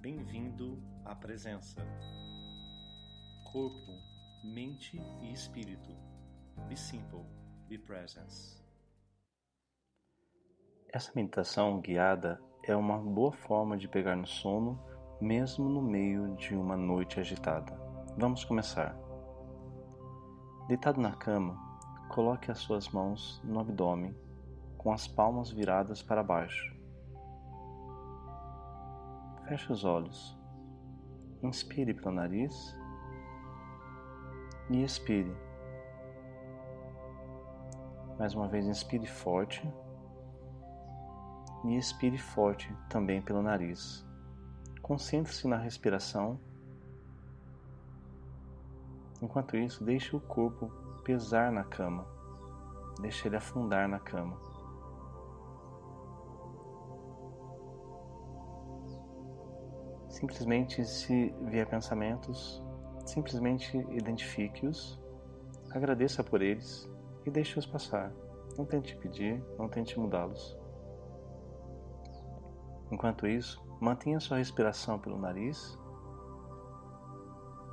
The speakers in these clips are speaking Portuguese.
Bem-vindo à presença. Corpo, mente e espírito. Be simple, be presence. Essa meditação guiada é uma boa forma de pegar no sono, mesmo no meio de uma noite agitada. Vamos começar. Deitado na cama, coloque as suas mãos no abdômen, com as palmas viradas para baixo. Feche os olhos. Inspire pelo nariz e expire. Mais uma vez, inspire forte e expire forte também pelo nariz. Concentre-se na respiração. Enquanto isso, deixe o corpo pesar na cama. Deixe ele afundar na cama. Simplesmente se vier pensamentos, simplesmente identifique-os, agradeça por eles e deixe-os passar. Não tente pedir, não tente mudá-los. Enquanto isso, mantenha sua respiração pelo nariz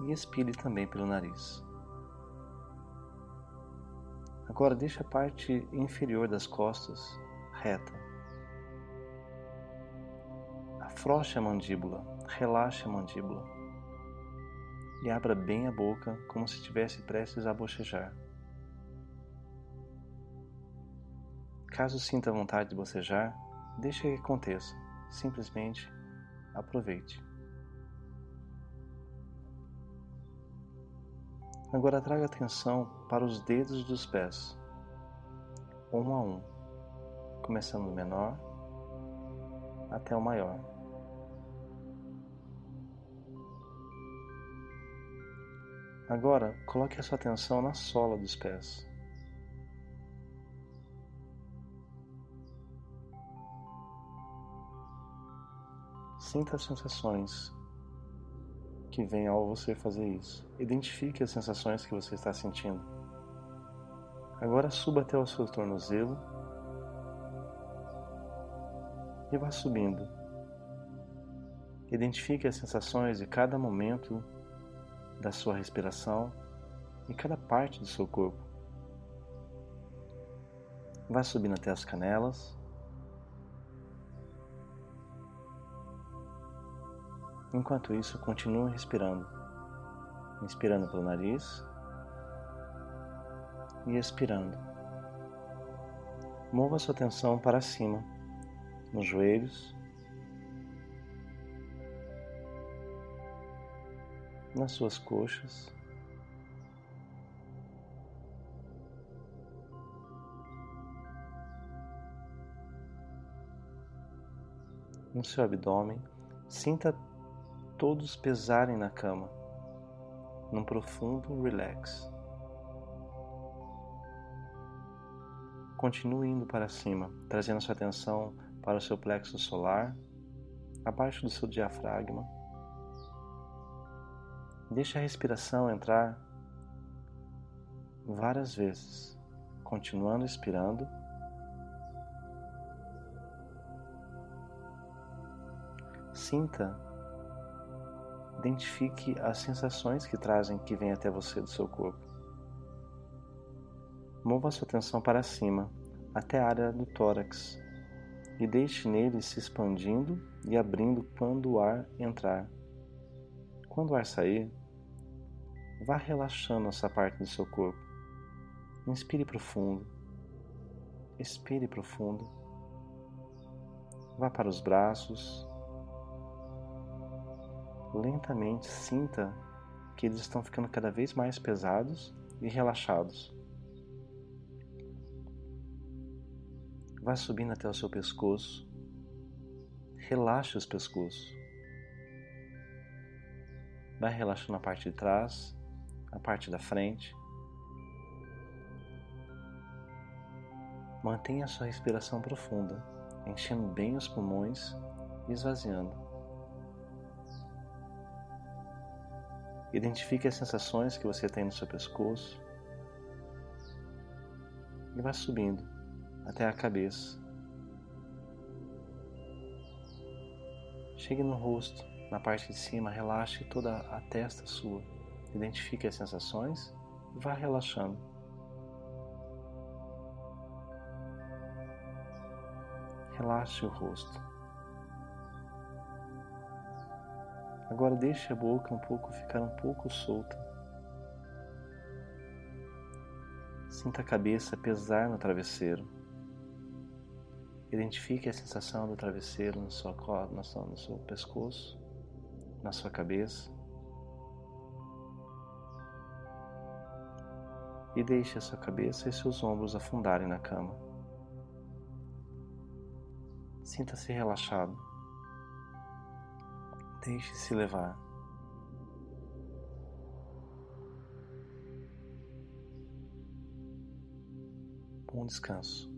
e expire também pelo nariz. Agora deixe a parte inferior das costas reta. Afroche a mandíbula relaxe a mandíbula e abra bem a boca como se estivesse prestes a bocejar. Caso sinta vontade de bocejar, deixe que aconteça. Simplesmente aproveite. Agora traga atenção para os dedos dos pés, um a um, começando do menor até o maior. Agora, coloque a sua atenção na sola dos pés. Sinta as sensações que vêm ao você fazer isso. Identifique as sensações que você está sentindo. Agora suba até o seu tornozelo e vá subindo. Identifique as sensações de cada momento da sua respiração em cada parte do seu corpo. Vá subindo até as canelas. Enquanto isso, continue respirando. Inspirando pelo nariz e expirando. Mova sua atenção para cima, nos joelhos, nas suas coxas. No seu abdômen, sinta todos pesarem na cama, num profundo relax. Continue indo para cima, trazendo sua atenção para o seu plexo solar, abaixo do seu diafragma Deixe a respiração entrar várias vezes, continuando expirando. Sinta, identifique as sensações que trazem que vêm até você do seu corpo. Mova sua atenção para cima, até a área do tórax, e deixe nele se expandindo e abrindo quando o ar entrar. Quando o ar sair, vá relaxando essa parte do seu corpo. Inspire profundo. Expire profundo. Vá para os braços. Lentamente sinta que eles estão ficando cada vez mais pesados e relaxados. Vá subindo até o seu pescoço. Relaxe os pescoços. Vai relaxando a parte de trás, a parte da frente. Mantenha a sua respiração profunda, enchendo bem os pulmões e esvaziando. Identifique as sensações que você tem no seu pescoço e vá subindo até a cabeça. Chegue no rosto, Na parte de cima, relaxe toda a testa sua. Identifique as sensações e vá relaxando. Relaxe o rosto. Agora deixe a boca um pouco ficar um pouco solta. Sinta a cabeça pesar no travesseiro. Identifique a sensação do travesseiro no seu, no seu, no seu pescoço, na sua cabeça. E deixe a sua cabeça e seus ombros afundarem na cama. Sinta-se relaxado. Deixe-se levar. Bom descanso.